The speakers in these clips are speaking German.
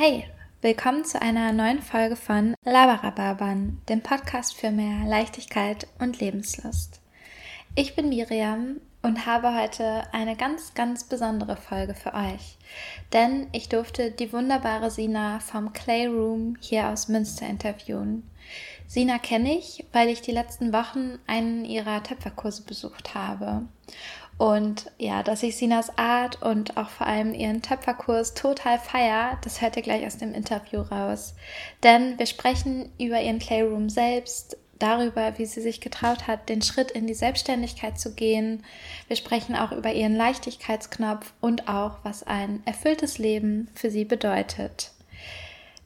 Hi, willkommen zu einer neuen Folge von Labarababern, dem Podcast für mehr Leichtigkeit und Lebenslust. Ich bin Miriam und habe heute eine ganz, ganz besondere Folge für euch, denn ich durfte die wunderbare Sina vom Clayroom hier aus Münster interviewen. Sina kenne ich, weil ich die letzten Wochen einen ihrer Töpferkurse besucht habe. Und ja, dass ich Sinas Art und auch vor allem ihren Töpferkurs total feier, das hört ihr gleich aus dem Interview raus. Denn wir sprechen über ihren Playroom selbst, darüber, wie sie sich getraut hat, den Schritt in die Selbstständigkeit zu gehen. Wir sprechen auch über ihren Leichtigkeitsknopf und auch, was ein erfülltes Leben für sie bedeutet.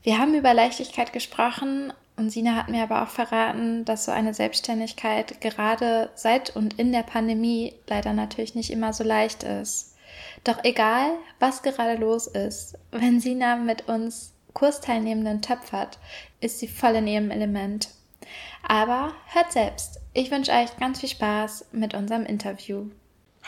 Wir haben über Leichtigkeit gesprochen und Sina hat mir aber auch verraten, dass so eine Selbstständigkeit gerade seit und in der Pandemie leider natürlich nicht immer so leicht ist. Doch egal, was gerade los ist, wenn Sina mit uns Kursteilnehmenden töpfert, ist sie voll in ihrem Element. Aber hört selbst. Ich wünsche euch ganz viel Spaß mit unserem Interview.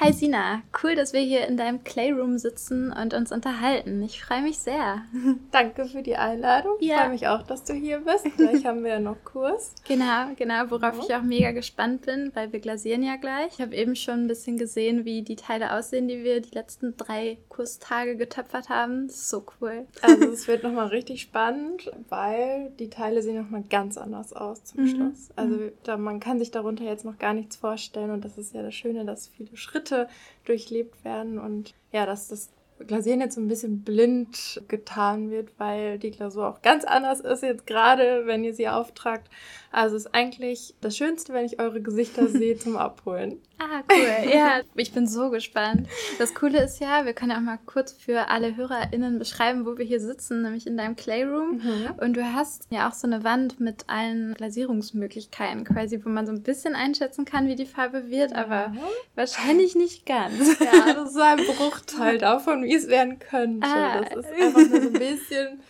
Hi Sina, cool, dass wir hier in deinem Clayroom sitzen und uns unterhalten. Ich freue mich sehr. Danke für die Einladung. Ja. Ich freue mich auch, dass du hier bist. Gleich haben wir ja noch Kurs. Genau, genau, worauf ja. ich auch mega gespannt bin, weil wir glasieren ja gleich. Ich habe eben schon ein bisschen gesehen, wie die Teile aussehen, die wir die letzten drei Kurstage getöpfert haben. So cool. Also es wird nochmal richtig spannend, weil die Teile sehen nochmal ganz anders aus zum mhm. Schluss. Also mhm. da, man kann sich darunter jetzt noch gar nichts vorstellen und das ist ja das Schöne, dass viele Schritte Schritte durchlebt werden und ja, dass das Glasieren jetzt so ein bisschen blind getan wird, weil die Glasur auch ganz anders ist jetzt gerade, wenn ihr sie auftragt. Also ist eigentlich das Schönste, wenn ich eure Gesichter sehe zum Abholen. Ah, cool. Ja, ich bin so gespannt. Das Coole ist ja, wir können ja auch mal kurz für alle HörerInnen beschreiben, wo wir hier sitzen, nämlich in deinem Clayroom. Mhm. Und du hast ja auch so eine Wand mit allen Glasierungsmöglichkeiten quasi, wo man so ein bisschen einschätzen kann, wie die Farbe wird, aber wahrscheinlich nicht ganz. Ja, das ist so ein Bruchteil davon, wie es werden könnte. Ah. Das ist einfach nur so ein bisschen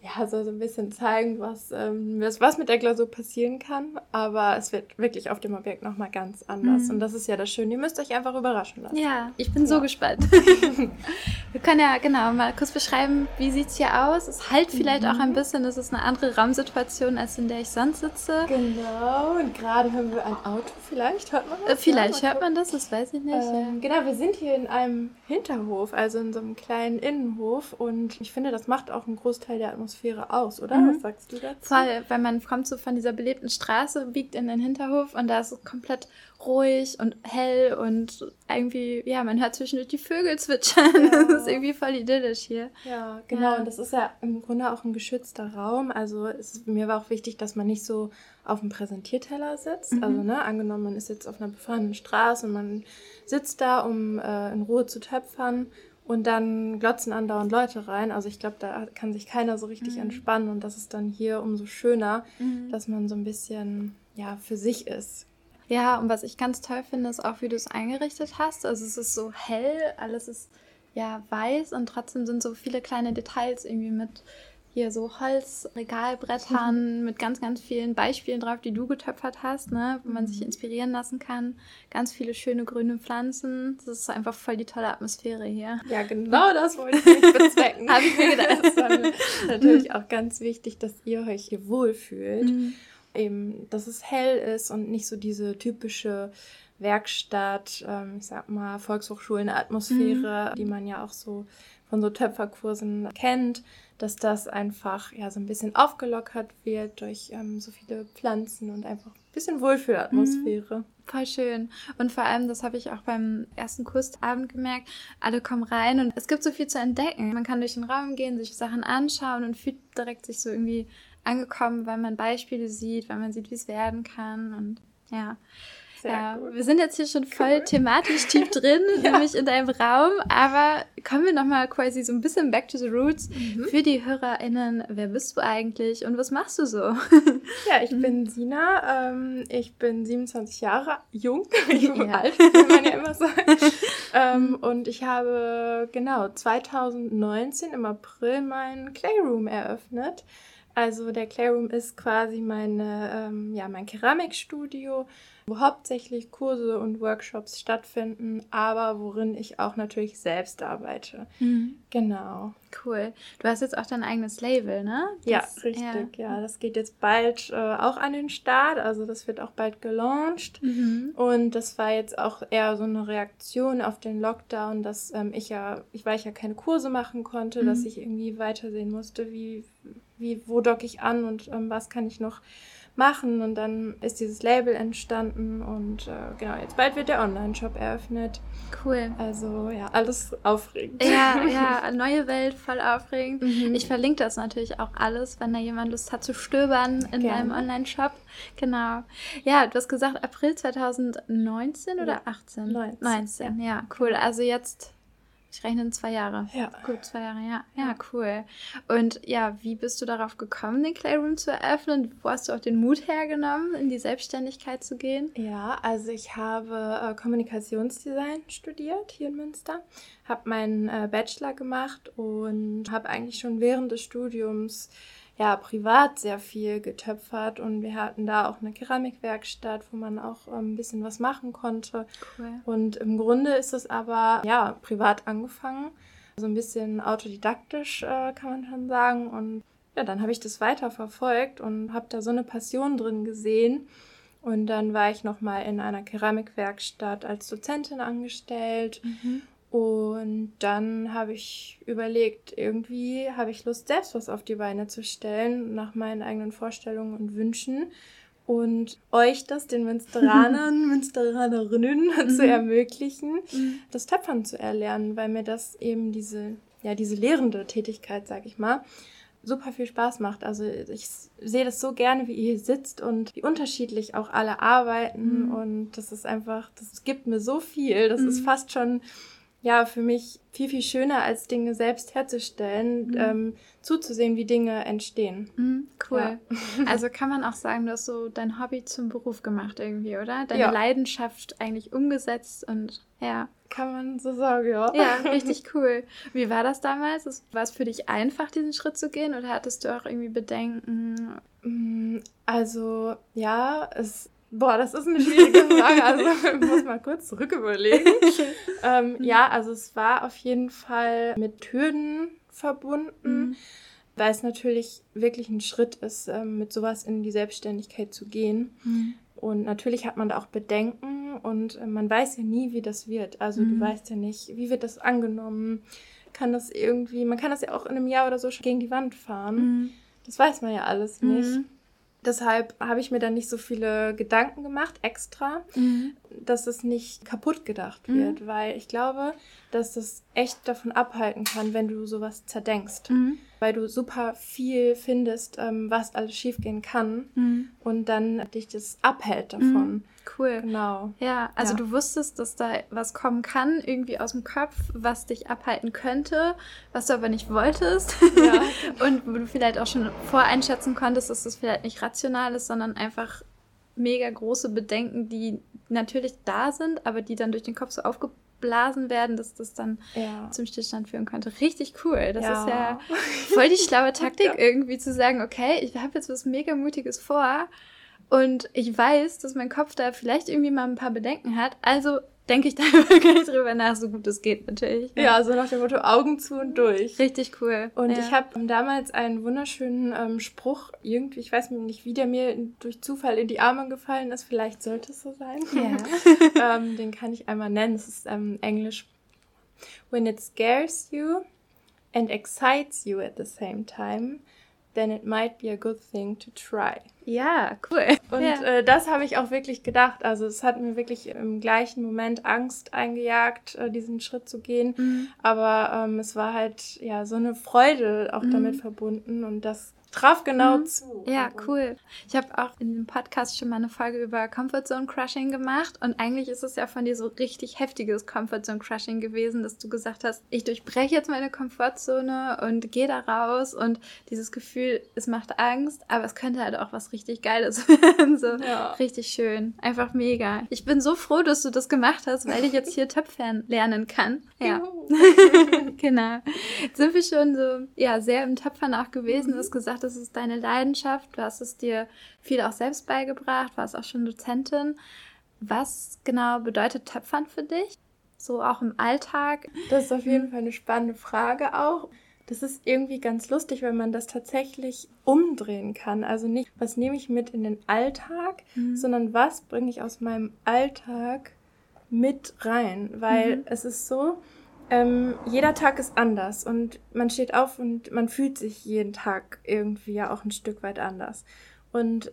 ja, soll so ein bisschen zeigen, was, ähm, was, mit der Glasur passieren kann. Aber es wird wirklich auf dem Objekt nochmal ganz anders. Mhm. Und das ist ja das Schöne. Ihr müsst euch einfach überraschen lassen. Ja, ich bin ja. so gespannt. Wir können ja genau mal kurz beschreiben, wie sieht es hier aus. Es halt vielleicht mhm. auch ein bisschen, es ist eine andere Raumsituation, als in der ich sonst sitze. Genau, und gerade haben wir ein Auto vielleicht. Hört man das? Äh, vielleicht ja, hört man das, das weiß ich nicht. Ähm, genau, wir sind hier in einem Hinterhof, also in so einem kleinen Innenhof. Und ich finde, das macht auch einen Großteil der Atmosphäre Atmosphäre aus, oder? Mhm. Was sagst du dazu? Voll, weil man kommt so von dieser belebten Straße, biegt in den Hinterhof und da ist es komplett ruhig und hell und irgendwie, ja, man hört zwischendurch die Vögel zwitschern. Ja. Das ist irgendwie voll idyllisch hier. Ja, genau. Ja. Und das ist ja im Grunde auch ein geschützter Raum. Also es, mir war auch wichtig, dass man nicht so auf dem Präsentierteller sitzt. Mhm. Also, ne, angenommen, man ist jetzt auf einer befahrenen Straße und man sitzt da, um äh, in Ruhe zu töpfern und dann glotzen andauernd Leute rein. Also ich glaube, da kann sich keiner so richtig mhm. entspannen. Und das ist dann hier umso schöner, mhm. dass man so ein bisschen ja für sich ist. Ja, und was ich ganz toll finde, ist auch, wie du es eingerichtet hast. Also es ist so hell, alles ist ja weiß und trotzdem sind so viele kleine Details irgendwie mit hier so Holzregalbrettern mhm. mit ganz, ganz vielen Beispielen drauf, die du getöpfert hast, ne, wo man sich mhm. inspirieren lassen kann. Ganz viele schöne grüne Pflanzen. Das ist einfach voll die tolle Atmosphäre hier. Ja, genau das wollte ich nicht bezwecken. Habe ich mir gedacht. Das ist natürlich auch ganz wichtig, dass ihr euch hier wohlfühlt. Mhm. Eben, dass es hell ist und nicht so diese typische Werkstatt, ähm, ich sag mal, Volkshochschulen-Atmosphäre, mhm. die man ja auch so von so Töpferkursen kennt dass das einfach ja so ein bisschen aufgelockert wird durch ähm, so viele Pflanzen und einfach ein bisschen Wohlfühlatmosphäre. Mhm. Voll schön. Und vor allem, das habe ich auch beim ersten Kursabend gemerkt, alle kommen rein und es gibt so viel zu entdecken. Man kann durch den Raum gehen, sich Sachen anschauen und fühlt direkt sich so irgendwie angekommen, weil man Beispiele sieht, weil man sieht, wie es werden kann und ja. Ja, wir sind jetzt hier schon voll thematisch tief drin, ja. nämlich in deinem Raum. Aber kommen wir nochmal quasi so ein bisschen back to the roots mhm. für die HörerInnen. Wer bist du eigentlich und was machst du so? Ja, ich mhm. bin Sina. Ähm, ich bin 27 Jahre jung. Ich bin ja. alt, kann man ja immer sagen. ähm, und ich habe genau 2019 im April meinen Clayroom eröffnet. Also der Clayroom ist quasi meine, ähm, ja, mein Keramikstudio, wo hauptsächlich Kurse und Workshops stattfinden, aber worin ich auch natürlich selbst arbeite. Mhm. Genau. Cool. Du hast jetzt auch dein eigenes Label, ne? Das, ja, richtig. Ja. ja. das geht jetzt bald äh, auch an den Start. Also das wird auch bald gelauncht. Mhm. Und das war jetzt auch eher so eine Reaktion auf den Lockdown, dass ähm, ich ja, ich weil ich ja keine Kurse machen konnte, mhm. dass ich irgendwie weitersehen musste, wie, wie, wo docke ich an und ähm, was kann ich noch machen. Und dann ist dieses Label entstanden und äh, genau, jetzt bald wird der Online-Shop eröffnet. Cool. Also ja, alles aufregend. Ja, ja, neue Welt, voll aufregend. Mhm. Ich verlinke das natürlich auch alles, wenn da jemand Lust hat zu stöbern in Gerne. deinem Online-Shop. Genau. Ja, du hast gesagt April 2019 oder ja. 18? 19. 19, ja. ja, cool. Also jetzt ich rechne in zwei Jahre. Ja. Gut, zwei Jahre, ja. Ja, cool. Und ja, wie bist du darauf gekommen, den Clayroom zu eröffnen? Wo hast du auch den Mut hergenommen, in die Selbstständigkeit zu gehen? Ja, also ich habe äh, Kommunikationsdesign studiert hier in Münster, habe meinen äh, Bachelor gemacht und habe eigentlich schon während des Studiums ja, privat sehr viel getöpfert und wir hatten da auch eine Keramikwerkstatt, wo man auch ähm, ein bisschen was machen konnte. Cool. Und im Grunde ist es aber, ja, privat angefangen. So ein bisschen autodidaktisch, äh, kann man schon sagen. Und ja, dann habe ich das weiter verfolgt und habe da so eine Passion drin gesehen. Und dann war ich nochmal in einer Keramikwerkstatt als Dozentin angestellt. Mhm. Und dann habe ich überlegt, irgendwie habe ich Lust, selbst was auf die Beine zu stellen, nach meinen eigenen Vorstellungen und Wünschen. Und euch das, den Münsteranern, Münsteranerinnen mhm. zu ermöglichen, mhm. das Töpfern zu erlernen, weil mir das eben diese, ja, diese lehrende Tätigkeit, sag ich mal, super viel Spaß macht. Also ich sehe das so gerne, wie ihr hier sitzt und wie unterschiedlich auch alle arbeiten. Mhm. Und das ist einfach, das gibt mir so viel. Das mhm. ist fast schon ja, für mich viel, viel schöner, als Dinge selbst herzustellen, mhm. ähm, zuzusehen, wie Dinge entstehen. Mhm, cool. Ja. Also kann man auch sagen, du hast so dein Hobby zum Beruf gemacht irgendwie, oder? Deine ja. Leidenschaft eigentlich umgesetzt und ja. Kann man so sagen, ja. Ja, richtig cool. Wie war das damals? War es für dich einfach, diesen Schritt zu gehen oder hattest du auch irgendwie Bedenken? Mm, also, ja, es Boah, das ist eine schwierige Frage. Also ich muss mal kurz zurück überlegen. ähm, ja, also es war auf jeden Fall mit Hürden verbunden, mhm. weil es natürlich wirklich ein Schritt ist, ähm, mit sowas in die Selbstständigkeit zu gehen. Mhm. Und natürlich hat man da auch Bedenken und äh, man weiß ja nie, wie das wird. Also mhm. du weißt ja nicht, wie wird das angenommen? Kann das irgendwie, man kann das ja auch in einem Jahr oder so schon gegen die Wand fahren. Mhm. Das weiß man ja alles nicht. Mhm. Deshalb habe ich mir dann nicht so viele Gedanken gemacht, extra, mhm. dass es nicht kaputt gedacht wird, mhm. weil ich glaube, dass das echt davon abhalten kann, wenn du sowas zerdenkst. Mhm. Weil du super viel findest, ähm, was alles schiefgehen kann mhm. und dann dich das abhält davon. Cool. Genau. Ja, also ja. du wusstest, dass da was kommen kann, irgendwie aus dem Kopf, was dich abhalten könnte, was du aber nicht wolltest. Ja. und wo du vielleicht auch schon voreinschätzen konntest, dass das vielleicht nicht rational ist, sondern einfach mega große Bedenken, die natürlich da sind, aber die dann durch den Kopf so aufgebaut blasen werden, dass das dann ja. zum Stillstand führen könnte. Richtig cool. Das ja. ist ja voll die schlaue Taktik irgendwie zu sagen, okay, ich habe jetzt was mega Mutiges vor und ich weiß, dass mein Kopf da vielleicht irgendwie mal ein paar Bedenken hat. Also denke ich da wirklich drüber nach, so gut es geht natürlich. Ja. ja, so nach dem Motto Augen zu und durch. Richtig cool. Und ja. ich habe damals einen wunderschönen ähm, Spruch, irgendwie, ich weiß nicht, wie der mir durch Zufall in die Arme gefallen ist, vielleicht sollte es so sein. Ja. ähm, den kann ich einmal nennen, es ist ähm, Englisch. When it scares you and excites you at the same time, then it might be a good thing to try. Ja, cool. Und ja. Äh, das habe ich auch wirklich gedacht. Also es hat mir wirklich im gleichen Moment Angst eingejagt, äh, diesen Schritt zu gehen. Mhm. Aber ähm, es war halt ja so eine Freude auch mhm. damit verbunden und das traf genau mhm. zu. Ja, cool. Ich habe auch in dem Podcast schon mal eine Folge über Comfort Zone Crushing gemacht und eigentlich ist es ja von dir so richtig heftiges Comfort Zone Crushing gewesen, dass du gesagt hast, ich durchbreche jetzt meine Komfortzone und gehe da raus und dieses Gefühl, es macht Angst, aber es könnte halt auch was richtig geiles so ja. richtig schön. Einfach mega. Ich bin so froh, dass du das gemacht hast, weil ich jetzt hier Töpfern lernen kann. Ja. genau. Jetzt sind wir schon so, ja, sehr im Töpfern auch gewesen. Du hast gesagt, das ist deine Leidenschaft. Du hast es dir viel auch selbst beigebracht, warst auch schon Dozentin. Was genau bedeutet Töpfern für dich? So auch im Alltag? Das ist auf jeden Fall eine spannende Frage auch. Das ist irgendwie ganz lustig, wenn man das tatsächlich umdrehen kann. Also nicht, was nehme ich mit in den Alltag, mhm. sondern was bringe ich aus meinem Alltag mit rein. Weil mhm. es ist so, ähm, jeder Tag ist anders und man steht auf und man fühlt sich jeden Tag irgendwie ja auch ein Stück weit anders. Und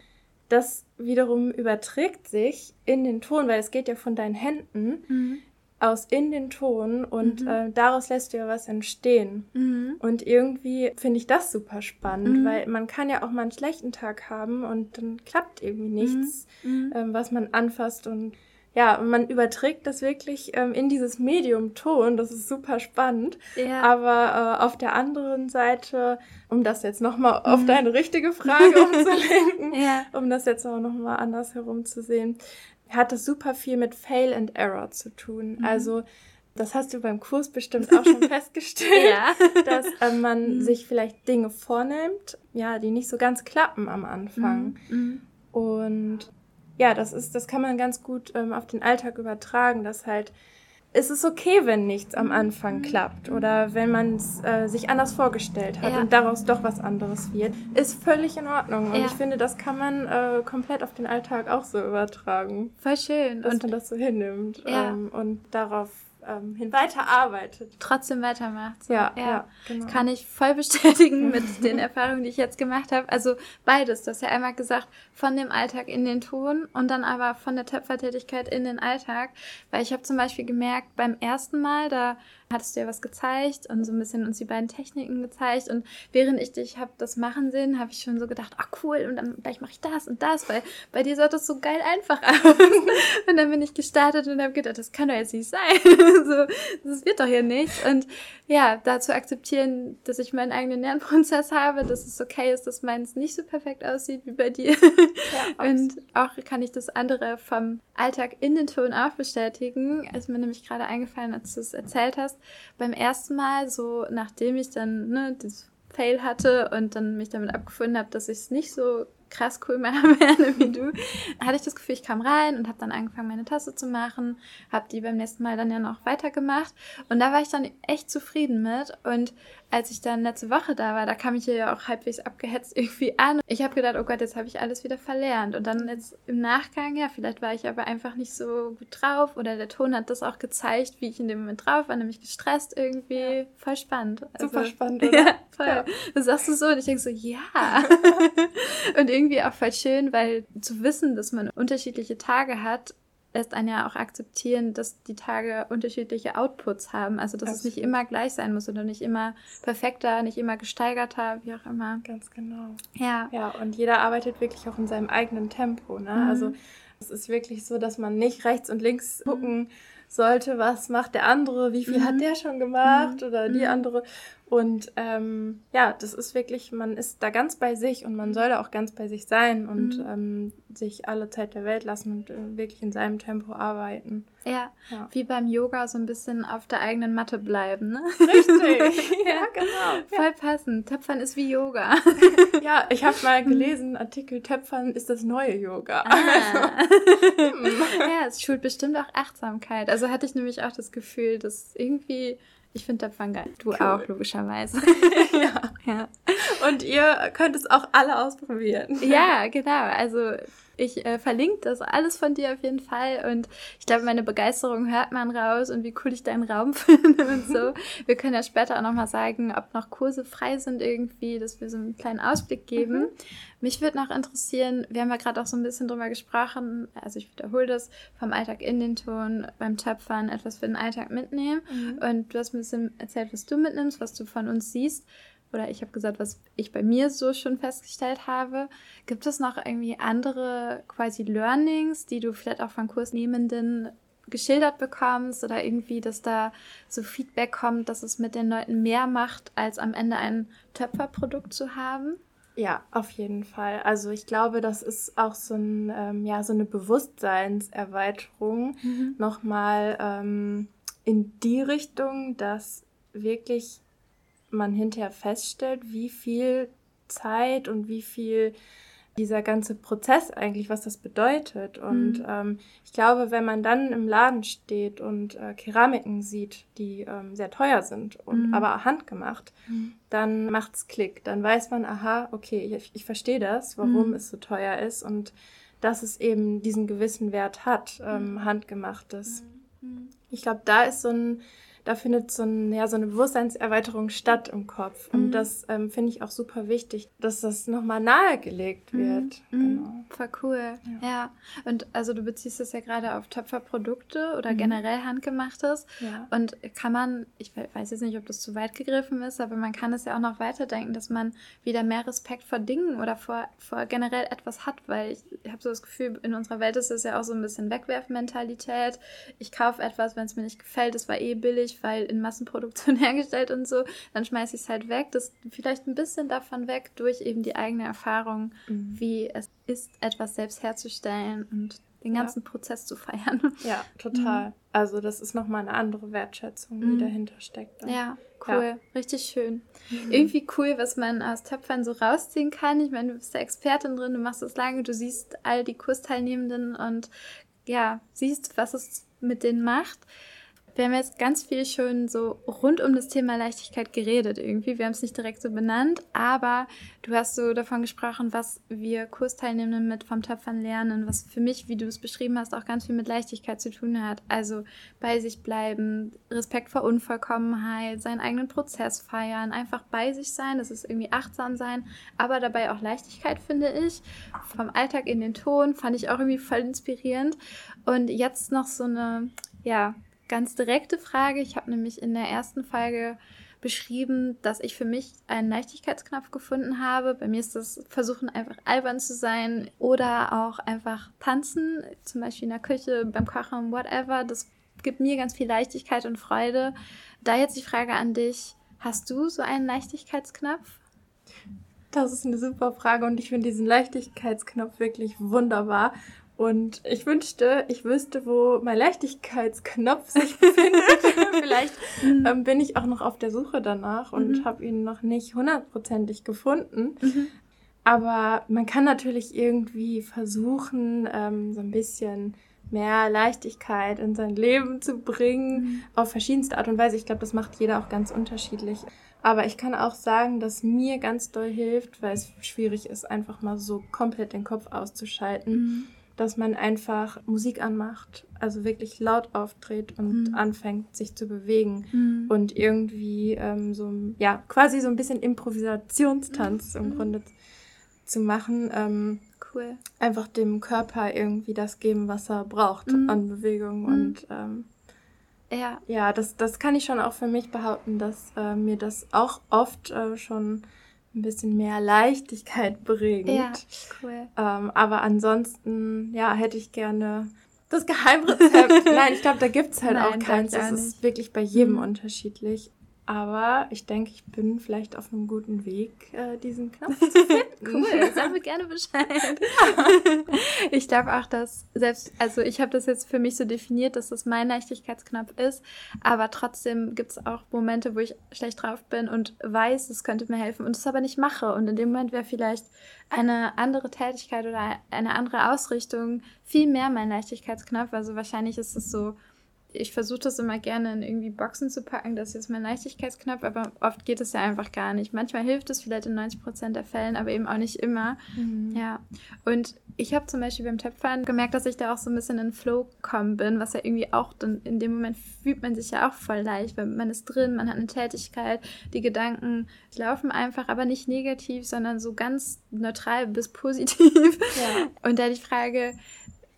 das wiederum überträgt sich in den Ton, weil es geht ja von deinen Händen mhm. aus in den Ton und mhm. äh, daraus lässt du ja was entstehen. Mhm. Und irgendwie finde ich das super spannend, mhm. weil man kann ja auch mal einen schlechten Tag haben und dann klappt irgendwie nichts, mhm. ähm, was man anfasst und ja, man überträgt das wirklich ähm, in dieses Medium Ton. Das ist super spannend. Ja. Aber äh, auf der anderen Seite, um das jetzt nochmal mhm. auf deine richtige Frage umzulenken, ja. um das jetzt auch nochmal anders herumzusehen, hat das super viel mit Fail and Error zu tun. Mhm. Also das hast du beim Kurs bestimmt auch schon festgestellt, ja. dass äh, man mhm. sich vielleicht Dinge vornimmt, ja, die nicht so ganz klappen am Anfang. Mhm. mhm. Und ja, das ist, das kann man ganz gut ähm, auf den Alltag übertragen, dass halt es ist okay, wenn nichts am Anfang klappt oder wenn man es äh, sich anders vorgestellt hat ja. und daraus doch was anderes wird, ist völlig in Ordnung. Und ja. ich finde, das kann man äh, komplett auf den Alltag auch so übertragen. Voll schön. Dass und man das so hinnimmt ja. ähm, und darauf ähm, hin weiterarbeitet. Trotzdem weitermacht. So. Ja, ja, ja genau. Kann ich voll bestätigen mit den Erfahrungen, die ich jetzt gemacht habe. Also beides. Du hast ja einmal gesagt, von dem Alltag in den Ton und dann aber von der Töpfertätigkeit in den Alltag. Weil ich habe zum Beispiel gemerkt, beim ersten Mal, da hattest du ja was gezeigt und so ein bisschen uns die beiden Techniken gezeigt. Und während ich dich habe das machen sehen, habe ich schon so gedacht, ah cool, und dann gleich mache ich das und das, weil bei dir sah das so geil einfach aus. und dann bin ich gestartet und habe gedacht, das kann doch jetzt nicht sein. so, das wird doch hier nicht. Und ja, dazu akzeptieren, dass ich meinen eigenen Lernprozess habe, dass es okay ist, dass meins nicht so perfekt aussieht wie bei dir. Ja, und auch kann ich das andere vom Alltag in den Ton auch bestätigen. Ist mir nämlich gerade eingefallen, als du es erzählt hast. Beim ersten Mal, so nachdem ich dann ne, das Fail hatte und dann mich damit abgefunden habe, dass ich es nicht so krass cool machen werde wie du, hatte ich das Gefühl, ich kam rein und habe dann angefangen, meine Tasse zu machen, habe die beim nächsten Mal dann ja noch weitergemacht. Und da war ich dann echt zufrieden mit. Und als ich dann letzte Woche da war, da kam ich hier ja auch halbwegs abgehetzt irgendwie an. Ich habe gedacht, oh Gott, jetzt habe ich alles wieder verlernt. Und dann jetzt im Nachgang, ja, vielleicht war ich aber einfach nicht so gut drauf oder der Ton hat das auch gezeigt, wie ich in dem Moment drauf war, nämlich gestresst irgendwie. Ja. Voll spannend. Also, Super spannend, oder? Ja, voll. Ja. Das sagst du so und ich denke so, ja. und irgendwie auch voll schön, weil zu wissen, dass man unterschiedliche Tage hat, lässt einen ja auch akzeptieren, dass die Tage unterschiedliche Outputs haben. Also dass Absolut. es nicht immer gleich sein muss oder nicht immer perfekter, nicht immer gesteigerter, wie auch immer. Ganz genau. Ja. Ja, und jeder arbeitet wirklich auch in seinem eigenen Tempo. Ne? Mhm. Also es ist wirklich so, dass man nicht rechts und links mhm. gucken sollte, was macht der andere, wie viel mhm. hat der schon gemacht mhm. oder die mhm. andere. Und ähm, ja, das ist wirklich, man ist da ganz bei sich und man soll da auch ganz bei sich sein und mhm. ähm, sich alle Zeit der Welt lassen und äh, wirklich in seinem Tempo arbeiten. Ja, ja, wie beim Yoga so ein bisschen auf der eigenen Matte bleiben, ne? Richtig, ja, genau. Voll passend. Töpfern ist wie Yoga. ja, ich habe mal gelesen, Artikel Töpfern ist das neue Yoga. Ah. Also, ja, es schult bestimmt auch Achtsamkeit. Also hatte ich nämlich auch das Gefühl, dass irgendwie ich finde Töpfern geil. Du cool. auch, logischerweise. ja. ja. Und ihr könnt es auch alle ausprobieren. Ja, genau. Also ich äh, verlinke das alles von dir auf jeden Fall und ich glaube, meine Begeisterung hört man raus und wie cool ich deinen Raum finde und so. Wir können ja später auch nochmal sagen, ob noch Kurse frei sind irgendwie, dass wir so einen kleinen Ausblick geben. Mhm. Mich würde noch interessieren, wir haben ja gerade auch so ein bisschen drüber gesprochen, also ich wiederhole das, vom Alltag in den Ton, beim Töpfern etwas für den Alltag mitnehmen mhm. und du hast ein bisschen erzählt, was du mitnimmst, was du von uns siehst oder ich habe gesagt, was ich bei mir so schon festgestellt habe. Gibt es noch irgendwie andere quasi Learnings, die du vielleicht auch von Kursnehmenden geschildert bekommst oder irgendwie, dass da so Feedback kommt, dass es mit den Leuten mehr macht, als am Ende ein Töpferprodukt zu haben? Ja, auf jeden Fall. Also ich glaube, das ist auch so, ein, ähm, ja, so eine Bewusstseinserweiterung mhm. nochmal ähm, in die Richtung, dass wirklich man hinterher feststellt, wie viel Zeit und wie viel dieser ganze Prozess eigentlich, was das bedeutet. Und mhm. ähm, ich glaube, wenn man dann im Laden steht und äh, Keramiken sieht, die ähm, sehr teuer sind und mhm. aber handgemacht, mhm. dann macht's Klick. Dann weiß man, aha, okay, ich, ich verstehe das, warum mhm. es so teuer ist und dass es eben diesen gewissen Wert hat, ähm, mhm. handgemachtes. Mhm. Ich glaube, da ist so ein da findet so, ein, ja, so eine Bewusstseinserweiterung statt im Kopf. Und mhm. das ähm, finde ich auch super wichtig, dass das nochmal nahegelegt mhm. wird. Mhm. Genau. Voll cool. Ja. ja. Und also du beziehst es ja gerade auf Töpferprodukte oder mhm. generell handgemachtes. Ja. Und kann man, ich weiß jetzt nicht, ob das zu weit gegriffen ist, aber man kann es ja auch noch weiterdenken, dass man wieder mehr Respekt vor Dingen oder vor, vor generell etwas hat, weil ich, ich habe so das Gefühl, in unserer Welt ist es ja auch so ein bisschen Wegwerfmentalität. Ich kaufe etwas, wenn es mir nicht gefällt, es war eh billig, weil in Massenproduktion hergestellt und so, dann schmeiße ich es halt weg. Das vielleicht ein bisschen davon weg durch eben die eigene Erfahrung, mhm. wie es ist, etwas selbst herzustellen und den ganzen ja. Prozess zu feiern. Ja, total. Mhm. Also das ist nochmal eine andere Wertschätzung, die mhm. dahinter steckt. Dann. Ja, cool. Ja. Richtig schön. Mhm. Irgendwie cool, was man aus Töpfern so rausziehen kann. Ich meine, du bist der Expertin drin, du machst das lange, du siehst all die Kursteilnehmenden und ja, siehst, was es mit denen macht. Wir haben jetzt ganz viel schon so rund um das Thema Leichtigkeit geredet irgendwie. Wir haben es nicht direkt so benannt, aber du hast so davon gesprochen, was wir Kursteilnehmenden mit vom Töpfern lernen, was für mich, wie du es beschrieben hast, auch ganz viel mit Leichtigkeit zu tun hat. Also bei sich bleiben, Respekt vor Unvollkommenheit, seinen eigenen Prozess feiern, einfach bei sich sein, das ist irgendwie achtsam sein, aber dabei auch Leichtigkeit, finde ich. Vom Alltag in den Ton fand ich auch irgendwie voll inspirierend. Und jetzt noch so eine, ja, ganz direkte Frage. Ich habe nämlich in der ersten Folge beschrieben, dass ich für mich einen Leichtigkeitsknopf gefunden habe. Bei mir ist das Versuchen, einfach albern zu sein oder auch einfach tanzen, zum Beispiel in der Küche, beim Kochen, whatever. Das gibt mir ganz viel Leichtigkeit und Freude. Da jetzt die Frage an dich, hast du so einen Leichtigkeitsknopf? Das ist eine super Frage und ich finde diesen Leichtigkeitsknopf wirklich wunderbar, und ich wünschte, ich wüsste, wo mein Leichtigkeitsknopf sich befindet. Vielleicht mhm. ähm, bin ich auch noch auf der Suche danach und mhm. habe ihn noch nicht hundertprozentig gefunden. Mhm. Aber man kann natürlich irgendwie versuchen, ähm, so ein bisschen mehr Leichtigkeit in sein Leben zu bringen, mhm. auf verschiedenste Art und Weise. Ich glaube, das macht jeder auch ganz unterschiedlich. Aber ich kann auch sagen, dass mir ganz doll hilft, weil es schwierig ist, einfach mal so komplett den Kopf auszuschalten mhm dass man einfach Musik anmacht, also wirklich laut auftritt und mhm. anfängt, sich zu bewegen mhm. und irgendwie ähm, so, ja, quasi so ein bisschen Improvisationstanz mhm. im Grunde zu machen. Ähm, cool. Einfach dem Körper irgendwie das geben, was er braucht mhm. an Bewegung mhm. und ähm, ja, ja das, das kann ich schon auch für mich behaupten, dass äh, mir das auch oft äh, schon ein bisschen mehr Leichtigkeit bringt. Ja, cool. Ähm, aber ansonsten, ja, hätte ich gerne das Geheimrezept. Nein, ich glaube, da gibt es halt Nein, auch keins. Das ist wirklich bei jedem mhm. unterschiedlich. Aber ich denke, ich bin vielleicht auf einem guten Weg, äh, diesen Knopf zu finden. cool, sag mir gerne Bescheid. ich glaube auch, dass selbst, also ich habe das jetzt für mich so definiert, dass das mein Leichtigkeitsknopf ist, aber trotzdem gibt es auch Momente, wo ich schlecht drauf bin und weiß, es könnte mir helfen und es aber nicht mache. Und in dem Moment wäre vielleicht eine andere Tätigkeit oder eine andere Ausrichtung viel mehr mein Leichtigkeitsknopf. Also wahrscheinlich ist es so, ich versuche das immer gerne in irgendwie Boxen zu packen, das ist jetzt mein Leichtigkeitsknopf, aber oft geht es ja einfach gar nicht. Manchmal hilft es vielleicht in 90 Prozent der Fällen, aber eben auch nicht immer. Mhm. Ja. Und ich habe zum Beispiel beim Töpfern gemerkt, dass ich da auch so ein bisschen in Flow gekommen bin, was ja irgendwie auch dann in dem Moment fühlt man sich ja auch voll leicht, weil man ist drin, man hat eine Tätigkeit, die Gedanken laufen einfach, aber nicht negativ, sondern so ganz neutral bis positiv. Ja. Und da die Frage,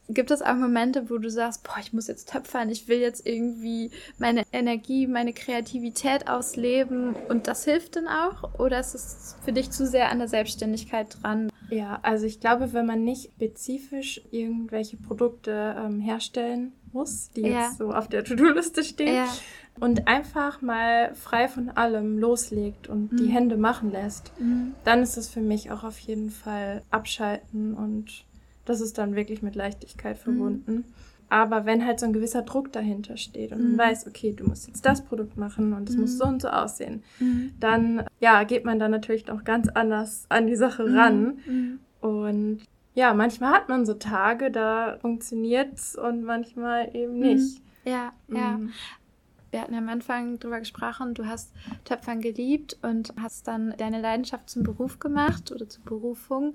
Gibt es auch Momente, wo du sagst, boah, ich muss jetzt töpfern, ich will jetzt irgendwie meine Energie, meine Kreativität ausleben und das hilft dann auch? Oder ist es für dich zu sehr an der Selbstständigkeit dran? Ja, also ich glaube, wenn man nicht spezifisch irgendwelche Produkte ähm, herstellen muss, die ja. jetzt so auf der To-Do-Liste stehen. Ja. Und einfach mal frei von allem loslegt und mhm. die Hände machen lässt, mhm. dann ist es für mich auch auf jeden Fall abschalten und das ist dann wirklich mit Leichtigkeit mhm. verbunden. Mhm. Aber wenn halt so ein gewisser Druck dahinter steht und man mhm. weiß, okay, du musst jetzt das Produkt machen und es muss mhm. so und so aussehen, mhm. dann ja, geht man dann natürlich auch ganz anders an die Sache mhm. ran. Und ja, manchmal hat man so Tage, da funktioniert's und manchmal eben nicht. Ja, ja. Wir hatten am Anfang drüber gesprochen, du hast Töpfern geliebt und hast dann deine Leidenschaft zum Beruf gemacht oder zur Berufung.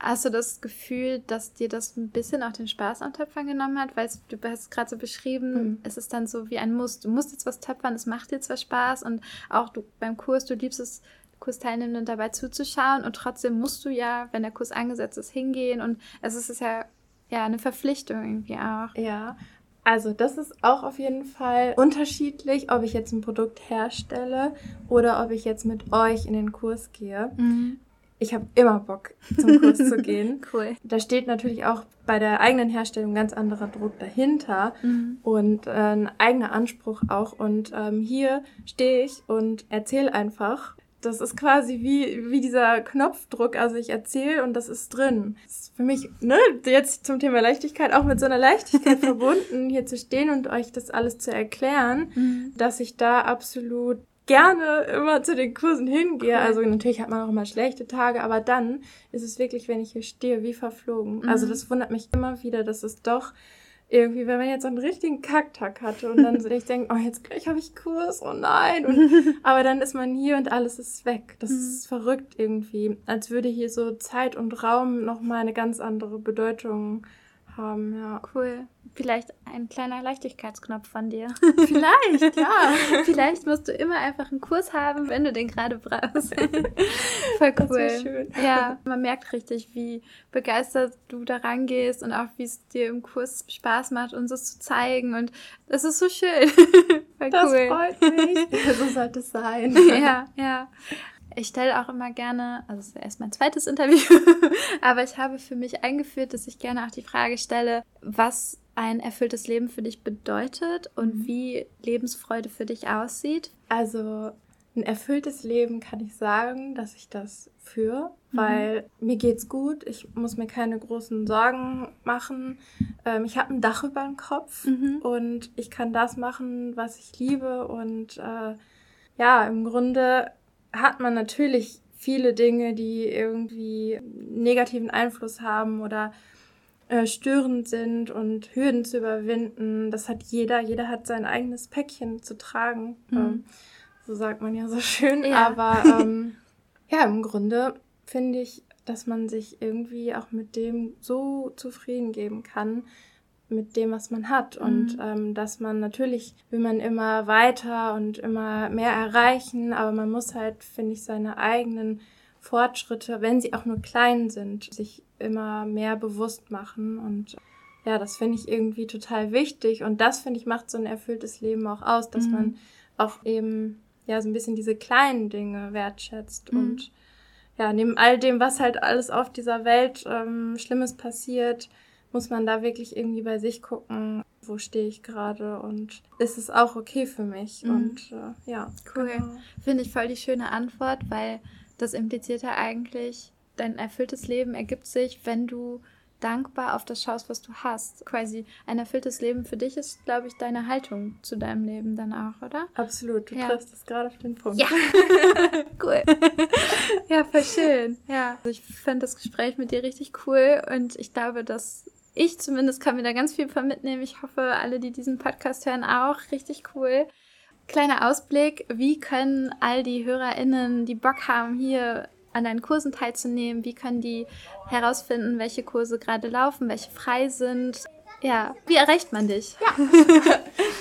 Hast du das Gefühl, dass dir das ein bisschen auch den Spaß am Töpfern genommen hat? Weil du hast es gerade so beschrieben, mhm. es ist dann so wie ein Muss. Du musst jetzt was töpfern, es macht dir zwar Spaß und auch du beim Kurs, du liebst es, Kursteilnehmenden dabei zuzuschauen und trotzdem musst du ja, wenn der Kurs angesetzt ist, hingehen und es ist ja, ja eine Verpflichtung irgendwie auch. Ja, also das ist auch auf jeden Fall unterschiedlich, ob ich jetzt ein Produkt herstelle oder ob ich jetzt mit euch in den Kurs gehe. Mhm ich habe immer Bock, zum Kurs zu gehen. Cool. Da steht natürlich auch bei der eigenen Herstellung ganz anderer Druck dahinter mhm. und äh, ein eigener Anspruch auch. Und ähm, hier stehe ich und erzähle einfach. Das ist quasi wie, wie dieser Knopfdruck. Also ich erzähle und das ist drin. Das ist für mich, ne, jetzt zum Thema Leichtigkeit, auch mit so einer Leichtigkeit verbunden, hier zu stehen und euch das alles zu erklären, mhm. dass ich da absolut gerne immer zu den Kursen hingehe. Also natürlich hat man auch immer schlechte Tage, aber dann ist es wirklich, wenn ich hier stehe, wie verflogen. Mhm. Also das wundert mich immer wieder, dass es doch irgendwie, wenn man jetzt einen richtigen Kacktag hatte und dann so ich denke, oh, jetzt gleich habe ich Kurs, oh nein. Und, aber dann ist man hier und alles ist weg. Das mhm. ist verrückt irgendwie. Als würde hier so Zeit und Raum nochmal eine ganz andere Bedeutung haben, ja. Cool. Vielleicht ein kleiner Leichtigkeitsknopf von dir. Vielleicht, ja. Vielleicht musst du immer einfach einen Kurs haben, wenn du den gerade brauchst. Voll cool. schön. Ja, man merkt richtig, wie begeistert du da rangehst und auch wie es dir im Kurs Spaß macht, uns das zu zeigen. Und das ist so schön. Voll das cool. freut mich. so sollte es sein. Ja, ja. Ich stelle auch immer gerne, also es ist erst mein zweites Interview, aber ich habe für mich eingeführt, dass ich gerne auch die Frage stelle, was ein erfülltes Leben für dich bedeutet und mhm. wie Lebensfreude für dich aussieht. Also ein erfülltes Leben kann ich sagen, dass ich das führe, mhm. weil mir geht's gut, ich muss mir keine großen Sorgen machen. Ähm, ich habe ein Dach über dem Kopf mhm. und ich kann das machen, was ich liebe und äh, ja, im Grunde hat man natürlich viele Dinge, die irgendwie negativen Einfluss haben oder äh, störend sind und Hürden zu überwinden. Das hat jeder. Jeder hat sein eigenes Päckchen zu tragen. Mhm. Ähm, so sagt man ja so schön. Ja. Aber ähm, ja, im Grunde finde ich, dass man sich irgendwie auch mit dem so zufrieden geben kann, mit dem, was man hat. Mhm. Und ähm, dass man natürlich will man immer weiter und immer mehr erreichen, aber man muss halt, finde ich, seine eigenen Fortschritte, wenn sie auch nur klein sind, sich immer mehr bewusst machen. Und ja, das finde ich irgendwie total wichtig. Und das, finde ich, macht so ein erfülltes Leben auch aus, dass mhm. man auch eben ja so ein bisschen diese kleinen Dinge wertschätzt mhm. und ja, neben all dem, was halt alles auf dieser Welt ähm, Schlimmes passiert, muss man da wirklich irgendwie bei sich gucken, wo stehe ich gerade und ist es auch okay für mich? Mhm. Und äh, ja, cool. Genau. Finde ich voll die schöne Antwort, weil das impliziert ja eigentlich, dein erfülltes Leben ergibt sich, wenn du dankbar auf das schaust, was du hast. Quasi ein erfülltes Leben für dich ist, glaube ich, deine Haltung zu deinem Leben dann auch, oder? Absolut, du ja. triffst es gerade auf den Punkt. Ja, cool. ja, voll schön. Ja, also ich fand das Gespräch mit dir richtig cool und ich glaube, dass ich zumindest kann mir da ganz viel von mitnehmen. Ich hoffe, alle, die diesen Podcast hören, auch. Richtig cool. Kleiner Ausblick, wie können all die HörerInnen, die Bock haben, hier an deinen Kursen teilzunehmen, wie können die herausfinden, welche Kurse gerade laufen, welche frei sind? Ja, wie erreicht man dich? Ja.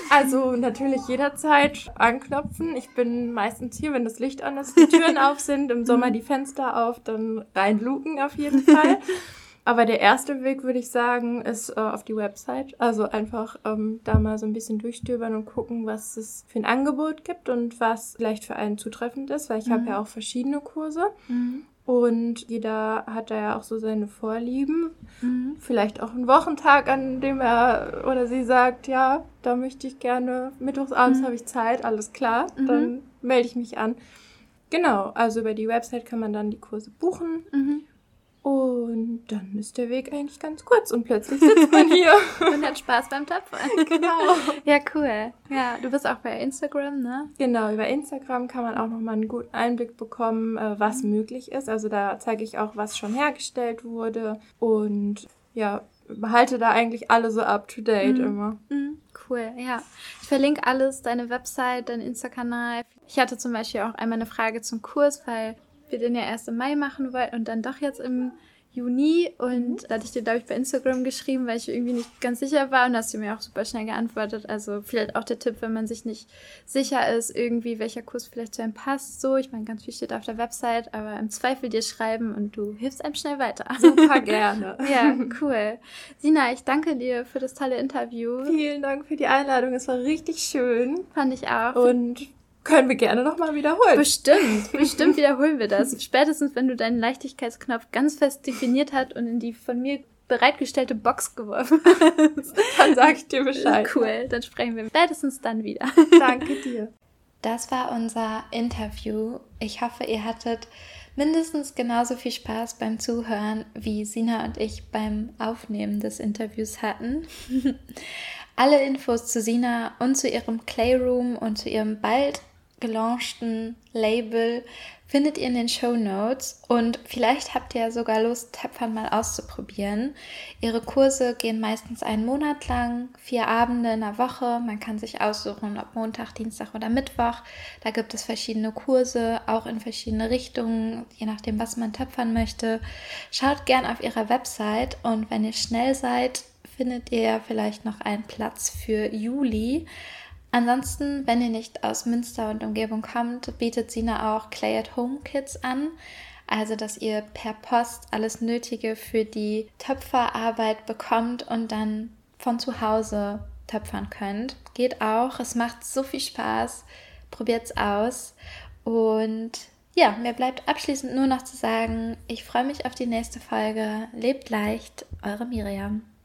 Also natürlich jederzeit anklopfen. Ich bin meistens hier, wenn das Licht an ist, die Türen auf sind, im Sommer die Fenster auf, dann reinluken auf jeden Fall. Aber der erste Weg, würde ich sagen, ist äh, auf die Website. Also einfach ähm, da mal so ein bisschen durchstöbern und gucken, was es für ein Angebot gibt und was vielleicht für einen zutreffend ist, weil ich mhm. habe ja auch verschiedene Kurse. Mhm. Und jeder hat da ja auch so seine Vorlieben. Mhm. Vielleicht auch einen Wochentag, an dem er oder sie sagt, ja, da möchte ich gerne, mittwochsabends mhm. habe ich Zeit, alles klar, mhm. dann melde ich mich an. Genau, also über die Website kann man dann die Kurse buchen. Und dann ist der Weg eigentlich ganz kurz und plötzlich sitzt man hier. und hat Spaß beim Töpfern. Genau. Ja, cool. Ja, du bist auch bei Instagram, ne? Genau, über Instagram kann man auch nochmal einen guten Einblick bekommen, äh, was mhm. möglich ist. Also da zeige ich auch, was schon hergestellt wurde. Und ja, behalte da eigentlich alle so up to date mhm. immer. Mhm. Cool, ja. Ich verlinke alles, deine Website, deinen Insta-Kanal. Ich hatte zum Beispiel auch einmal eine Frage zum Kurs, weil wir den ja erst im Mai machen wollten und dann doch jetzt im Juni und mhm. da hatte ich dir, glaube ich, bei Instagram geschrieben, weil ich irgendwie nicht ganz sicher war und hast du mir auch super schnell geantwortet. Also vielleicht auch der Tipp, wenn man sich nicht sicher ist, irgendwie welcher Kurs vielleicht zu einem passt. So, ich meine, ganz viel steht auf der Website, aber im Zweifel dir schreiben und du hilfst einem schnell weiter. Super gerne. ja, cool. Sina, ich danke dir für das tolle Interview. Vielen Dank für die Einladung. Es war richtig schön. Fand ich auch. Und können wir gerne nochmal wiederholen. Bestimmt, bestimmt wiederholen wir das. Spätestens, wenn du deinen Leichtigkeitsknopf ganz fest definiert hast und in die von mir bereitgestellte Box geworfen hast. Dann sag ich dir Bescheid. Cool, dann sprechen wir spätestens dann wieder. Danke dir. Das war unser Interview. Ich hoffe, ihr hattet mindestens genauso viel Spaß beim Zuhören, wie Sina und ich beim Aufnehmen des Interviews hatten. Alle Infos zu Sina und zu ihrem Clayroom und zu ihrem bald gelaunchten Label findet ihr in den Show Notes und vielleicht habt ihr sogar Lust, Töpfern mal auszuprobieren. Ihre Kurse gehen meistens einen Monat lang, vier Abende in der Woche. Man kann sich aussuchen, ob Montag, Dienstag oder Mittwoch. Da gibt es verschiedene Kurse, auch in verschiedene Richtungen, je nachdem, was man töpfern möchte. Schaut gern auf ihrer Website und wenn ihr schnell seid, findet ihr vielleicht noch einen Platz für Juli. Ansonsten, wenn ihr nicht aus Münster und Umgebung kommt, bietet Sina auch Clay at Home Kits an. Also, dass ihr per Post alles Nötige für die Töpferarbeit bekommt und dann von zu Hause töpfern könnt. Geht auch. Es macht so viel Spaß. Probiert's aus. Und ja, mir bleibt abschließend nur noch zu sagen, ich freue mich auf die nächste Folge. Lebt leicht, eure Miriam.